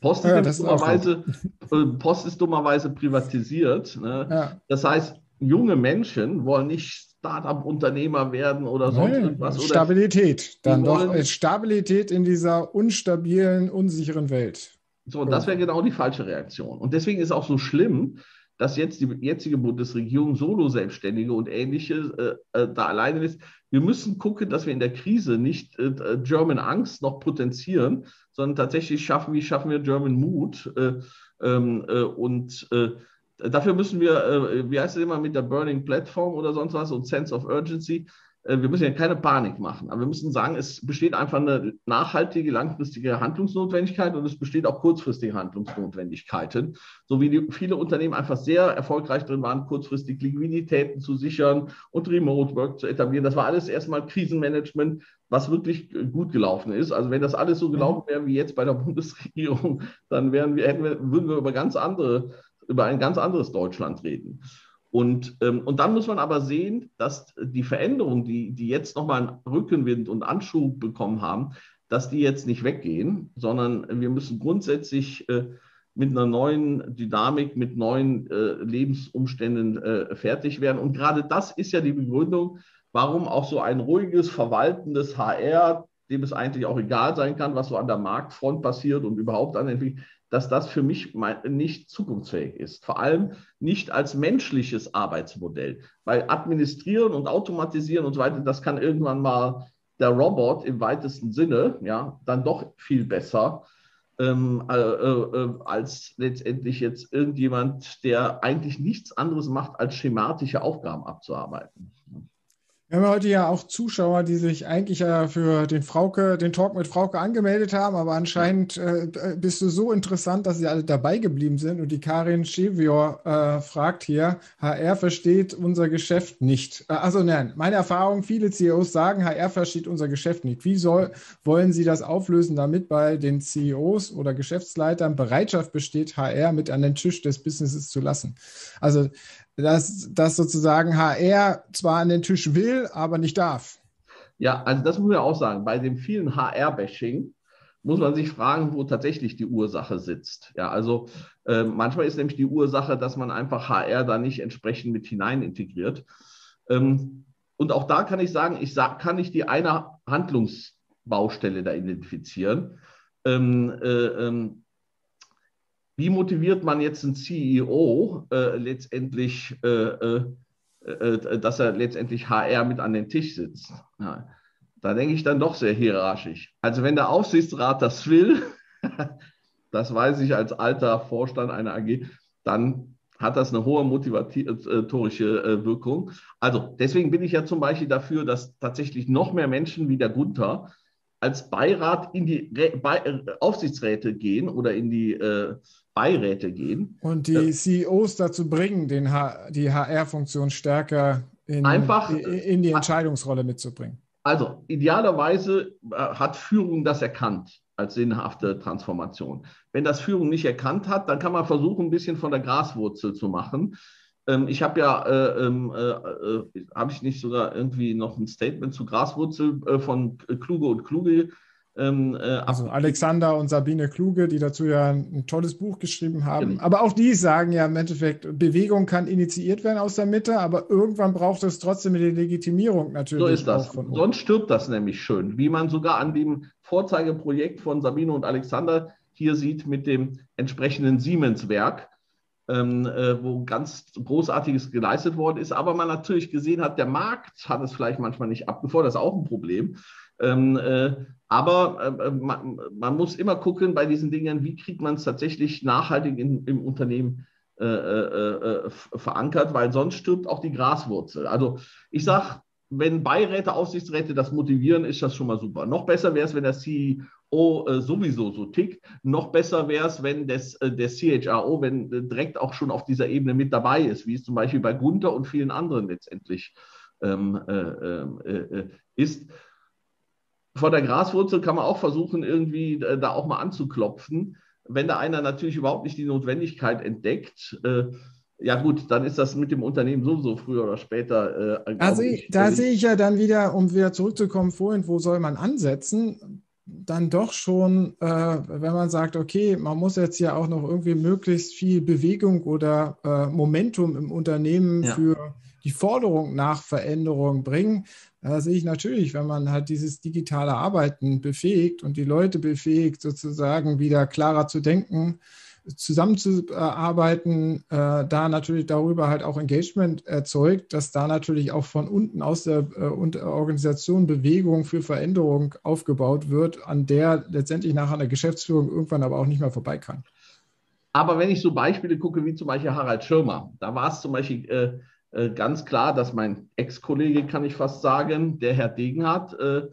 Post ist, ja, ist dummerweise, äh, Post ist dummerweise privatisiert. Ne? Ja. Das heißt, junge Menschen wollen nicht Start-up-Unternehmer werden oder sonst Nein, irgendwas. Stabilität. Dann doch Stabilität in dieser unstabilen, unsicheren Welt. So, und das wäre genau die falsche Reaktion. Und deswegen ist es auch so schlimm, dass jetzt die jetzige Bundesregierung Solo-Selbstständige und ähnliche äh, äh, da alleine ist. Wir müssen gucken, dass wir in der Krise nicht äh, German Angst noch potenzieren, sondern tatsächlich schaffen, wie schaffen wir German Mood. Äh, ähm, äh, und äh, dafür müssen wir, wie heißt es immer, mit der Burning Platform oder sonst was und Sense of Urgency, äh, wir müssen ja keine Panik machen, aber wir müssen sagen, es besteht einfach eine nachhaltige, langfristige Handlungsnotwendigkeit und es besteht auch kurzfristige Handlungsnotwendigkeiten, so wie viele Unternehmen einfach sehr erfolgreich drin waren, kurzfristig Liquiditäten zu sichern und Remote Work zu etablieren. Das war alles erstmal Krisenmanagement, was wirklich gut gelaufen ist. Also wenn das alles so gelaufen wäre wie jetzt bei der Bundesregierung, dann wären wir, hätten wir, würden wir über ganz andere, über ein ganz anderes Deutschland reden. Und, ähm, und dann muss man aber sehen, dass die Veränderungen, die, die jetzt nochmal einen Rückenwind und Anschub bekommen haben, dass die jetzt nicht weggehen, sondern wir müssen grundsätzlich äh, mit einer neuen Dynamik, mit neuen äh, Lebensumständen äh, fertig werden. Und gerade das ist ja die Begründung, warum auch so ein ruhiges, verwaltendes HR, dem es eigentlich auch egal sein kann, was so an der Marktfront passiert und überhaupt an Entwicklung, dass das für mich nicht zukunftsfähig ist. Vor allem nicht als menschliches Arbeitsmodell. Weil administrieren und automatisieren und so weiter, das kann irgendwann mal der Robot im weitesten Sinne, ja, dann doch viel besser ähm, äh, äh, als letztendlich jetzt irgendjemand, der eigentlich nichts anderes macht, als schematische Aufgaben abzuarbeiten. Wir haben heute ja auch Zuschauer, die sich eigentlich ja für den Frauke, den Talk mit Frauke angemeldet haben, aber anscheinend äh, bist du so interessant, dass sie alle dabei geblieben sind. Und die Karin Chevior äh, fragt hier, HR versteht unser Geschäft nicht. Äh, also nein, meine Erfahrung, viele CEOs sagen, HR versteht unser Geschäft nicht. Wie soll, wollen sie das auflösen, damit bei den CEOs oder Geschäftsleitern Bereitschaft besteht, HR mit an den Tisch des Businesses zu lassen? Also dass, dass sozusagen HR zwar an den Tisch will, aber nicht darf. Ja, also das muss man auch sagen. Bei dem vielen HR-Bashing muss man sich fragen, wo tatsächlich die Ursache sitzt. Ja, also äh, manchmal ist nämlich die Ursache, dass man einfach HR da nicht entsprechend mit hinein integriert. Ähm, und auch da kann ich sagen, ich sag, kann nicht die eine Handlungsbaustelle da identifizieren. Ähm, äh, ähm, wie motiviert man jetzt einen CEO äh, letztendlich, äh, äh, äh dass er letztendlich HR mit an den Tisch sitzt? Ja, da denke ich dann doch sehr hierarchisch. Also wenn der Aufsichtsrat das will, das weiß ich als alter Vorstand einer AG, dann hat das eine hohe motivatorische äh, Wirkung. Also deswegen bin ich ja zum Beispiel dafür, dass tatsächlich noch mehr Menschen wie der Gunther als Beirat in die Aufsichtsräte gehen oder in die äh, Beiräte gehen. Und die äh, CEOs dazu bringen, den H die HR-Funktion stärker in, einfach, in die Entscheidungsrolle mitzubringen. Also idealerweise äh, hat Führung das erkannt als sinnhafte Transformation. Wenn das Führung nicht erkannt hat, dann kann man versuchen, ein bisschen von der Graswurzel zu machen. Ähm, ich habe ja, äh, ähm, äh, äh, habe ich nicht sogar irgendwie noch ein Statement zu Graswurzel äh, von Kluge und Kluge Ähm, äh, also Alexander und Sabine Kluge, die dazu ja ein tolles Buch geschrieben haben. Genau. Aber auch die sagen ja im Endeffekt, Bewegung kann initiiert werden aus der Mitte, aber irgendwann braucht es trotzdem die Legitimierung natürlich. So ist das. Sonst stirbt das nämlich schön, wie man sogar an dem Vorzeigeprojekt von Sabine und Alexander hier sieht mit dem entsprechenden Siemens-Werk. Ähm, äh, wo ganz Großartiges geleistet worden ist, aber man natürlich gesehen hat, der Markt hat es vielleicht manchmal nicht abgefordert, das ist auch ein Problem. Ähm, äh, aber äh, man, man, muss immer gucken bei diesen Dingen, wie kriegt man es tatsächlich nachhaltig in, im Unternehmen äh, äh, äh verankert, weil sonst stirbt auch die Graswurzel. Also ich sage, wenn Beiräte, Aufsichtsräte das motivieren, ist das schon mal super. Noch besser wäre es, wenn der CEO äh, sowieso so tickt. Noch besser wäre es, wenn das, der CHRO, wenn direkt auch schon auf dieser Ebene mit dabei ist, wie es zum Beispiel bei Gunther und vielen anderen letztendlich ähm, ähm ist vor der Graswurzel kann man auch versuchen, irgendwie äh, da auch mal anzuklopfen. Wenn da einer natürlich überhaupt nicht die Notwendigkeit entdeckt, äh, ja gut, dann ist das mit dem Unternehmen sowieso früher oder später. Äh, also ich, da sehe ich ja dann wieder, um wieder zurückzukommen vorhin, wo soll man ansetzen? Dann doch schon, äh, wenn man sagt, okay, man muss jetzt ja auch noch irgendwie möglichst viel Bewegung oder äh, Momentum im Unternehmen ja. für die Forderung nach Veränderung bringen, da sehe ich natürlich, wenn man halt dieses digitale Arbeiten befähigt und die Leute befähigt, sozusagen wieder klarer zu denken, zusammenzuarbeiten, äh, da natürlich darüber halt auch Engagement erzeugt, dass da natürlich auch von unten aus der äh, Organisation Bewegung für Veränderung aufgebaut wird, an der letztendlich nachher eine Geschäftsführung irgendwann aber auch nicht mehr vorbei kann. Aber wenn ich so Beispiele gucke, wie zum Beispiel Harald Schirmer, da war es zum Beispiel äh, äh, ganz klar, dass mein Ex-Kollege, kann ich fast sagen, der Herr Degenhardt, äh,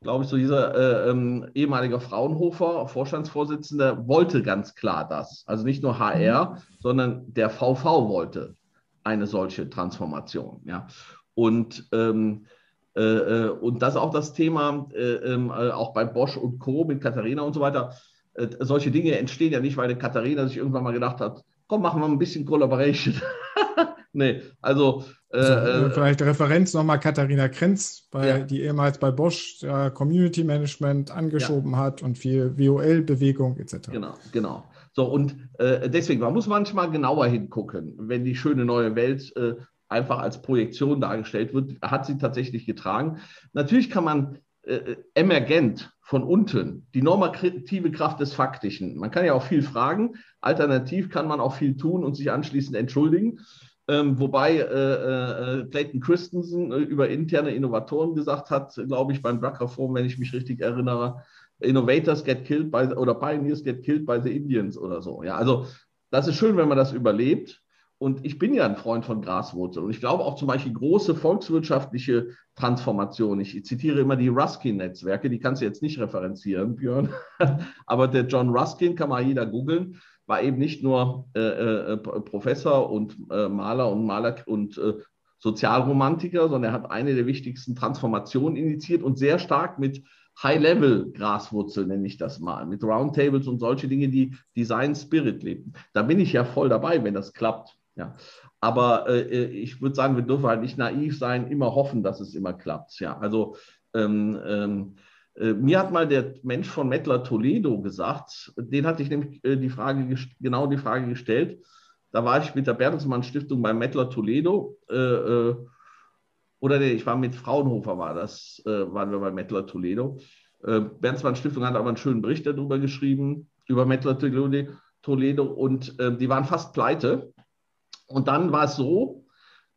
glaube ich, so dieser äh, ähm, ehemaliger Fraunhofer Vorstandsvorsitzender, wollte ganz klar das. Also nicht nur HR, mhm. sondern der VV wollte eine solche Transformation. Ja. Und, ähm, äh, äh und das ist auch das Thema, äh, ähm, auch bei Bosch und Co. mit Katharina und so weiter. solche Dinge entstehen ja nicht, weil Katharina sich irgendwann mal gedacht hat, komm, machen wir ein bisschen Collaboration. nee, also. Äh, also, äh, vielleicht Referenz nochmal Katharina Krenz, bei, ja. die ehemals bei Bosch ja, Community Management angeschoben ja. hat und viel WOL-Bewegung etc. Genau, genau. So, und äh, deswegen, man muss manchmal genauer hingucken, wenn die schöne neue Welt äh, einfach als Projektion dargestellt wird, hat sie tatsächlich getragen. Natürlich kann man äh, emergent von unten, die normative Kraft des Faktischen. Man kann ja auch viel fragen, alternativ kann man auch viel tun und sich anschließend entschuldigen. Ähm, wobei äh, äh, Clayton Christensen äh, über interne Innovatoren gesagt hat, glaube ich, beim Drucker Forum, wenn ich mich richtig erinnere, Innovators get killed by, oder Pioneers get killed by the Indians oder so. Ja, also das ist schön, wenn man das überlebt. Und ich bin ja ein Freund von Graswurzeln. Und ich glaube auch zum Beispiel große volkswirtschaftliche Transformation. Ich zitiere immer die Ruskin-Netzwerke, die kannst du jetzt nicht referenzieren, Björn. Aber der John Ruskin kann mal jeder googeln war eben nicht nur äh, äh, Professor und äh, Maler und Maler und äh, Sozialromantiker, sondern er hat eine der wichtigsten Transformationen initiiert und sehr stark mit High-Level-Graswurzel, nenne ich das mal, mit Roundtables und solche Dinge, die Design Spirit leben. Da bin ich ja voll dabei, wenn das klappt. Ja. Aber äh, äh, ich würde sagen, wir dürfen halt nicht naiv sein, immer hoffen, dass es immer klappt. Ja. Also ähm, ähm, äh, mir hat mal der Mensch von Mettler Toledo gesagt, den hatte ich nämlich äh, die Frage, genau die Frage gestellt. Da war ich mit der Bertelsmann Stiftung bei Mettler Toledo. Äh, oder nee, ich war mit Fraunhofer, war das, waren wir bei Mettler Toledo. Bertelsmann Stiftung hat aber einen schönen Bericht darüber geschrieben, über Mettler Toledo und die waren fast pleite. Und dann war es so,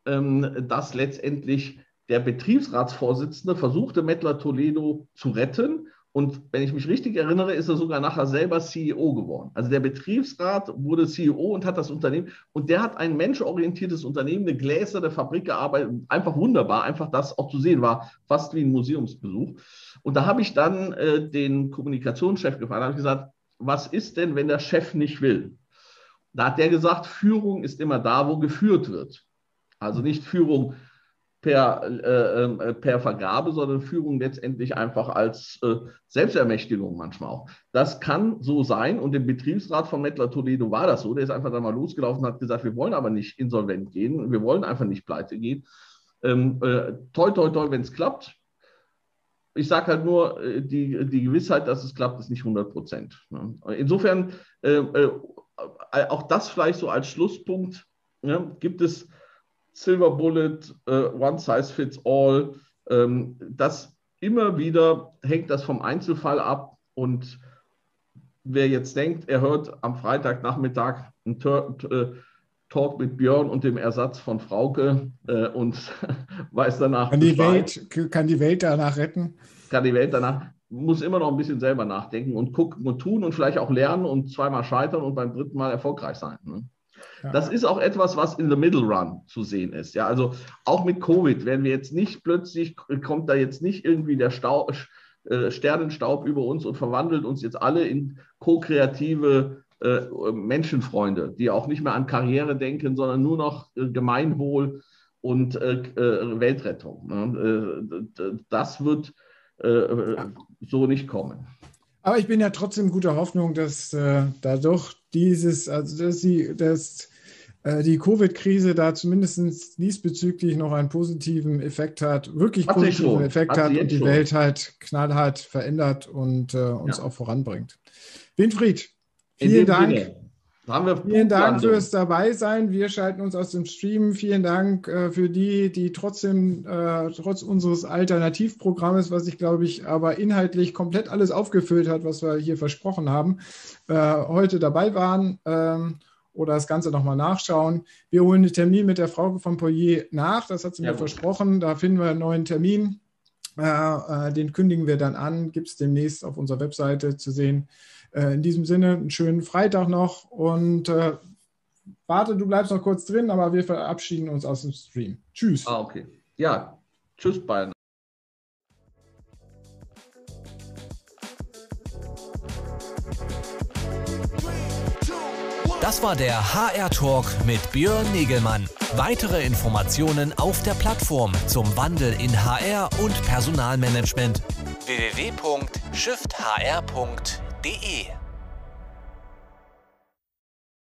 ähm, dass letztendlich der Betriebsratsvorsitzende versuchte Mettler Toledo zu retten. Und wenn ich mich richtig erinnere, ist er sogar nachher selber CEO geworden. Also der Betriebsrat wurde CEO und hat das Unternehmen. Und der hat ein menschorientiertes Unternehmen, eine gläserne Fabrik gearbeitet. Einfach wunderbar, einfach das auch zu sehen war, fast wie ein Museumsbesuch. Und da habe ich dann äh, den Kommunikationschef gefragt, habe gesagt, was ist denn, wenn der Chef nicht will? Da hat der gesagt, Führung ist immer da, wo geführt wird. Also nicht Führung per, äh, ähm, äh, per Vergabe, sondern Führung letztendlich einfach als äh, Selbstermächtigung manchmal auch. Das kann so sein und im Betriebsrat von Mettler Toledo war das so. Der ist einfach da mal losgelaufen und hat gesagt, wir wollen aber nicht insolvent gehen, wir wollen einfach nicht pleite gehen. Ähm, äh, toi, toi, toi, wenn es klappt. ich sage halt nur, äh, die, die Gewissheit, dass es klappt, ist nicht 100 Prozent. Ne? Insofern, äh, auch das vielleicht so als Schlusspunkt, ne? gibt es Silver Bullet, äh, One Size Fits All. Ähm, das immer wieder hängt das vom Einzelfall ab und wer jetzt denkt, er hört am Freitagnachmittag einen äh, Talk mit Björn und dem Ersatz von Frauke äh, und weiß danach. Kann die, Welt, kann die Welt danach retten? Kann die Welt danach, muss immer noch ein bisschen selber nachdenken und gucken und tun und vielleicht auch lernen und zweimal scheitern und beim dritten Mal erfolgreich sein. Ne? Ja. Das ist auch etwas, was in the middle run zu sehen ist. Ja, also auch mit Covid werden wir jetzt nicht plötzlich, kommt da jetzt nicht irgendwie der Stau, äh, Sternenstaub über uns und verwandelt uns jetzt alle in ko-kreative äh, Menschenfreunde, die auch nicht mehr an Karriere denken, sondern nur noch äh, Gemeinwohl und äh, äh, Weltrettung. Ne? Äh, das wird so nicht kommen. Aber ich bin ja trotzdem guter Hoffnung, dass dadurch dieses, also dass sie, dass die Covid-Krise da zumindest diesbezüglich noch einen positiven Effekt hat, wirklich hat positiven Effekt hat, hat und die schon. Welt halt knallhart verändert und äh, uns ja. auch voranbringt. Winfried, Vielen Dank. Vielen Dank fürs Dabeisein. Wir schalten uns aus dem Stream. Vielen Dank äh, für die, die trotzdem, äh, trotz unseres Alternativprogrammes, was ich glaube ich aber inhaltlich komplett alles aufgefüllt hat, was wir hier versprochen haben, äh, heute dabei waren ähm, oder das Ganze nochmal nachschauen. Wir holen den Termin mit der Frau von Poirier nach. Das hat sie ja, mir gut. versprochen. Da finden wir einen neuen Termin. Äh, äh, den kündigen wir dann an. Gibt es demnächst auf unserer Webseite zu sehen. Äh, in diesem Sinne, einen schönen Freitag noch und äh, warte, du bleibst noch kurz drin, aber wir verabschieden uns aus dem Stream. Tschüss. Ah, okay. Ja, tschüss, Bayern. Das war der HR Talk mit Björn Negelmann. Weitere Informationen auf der Plattform zum Wandel in HR und Personalmanagement www.shifthr.de de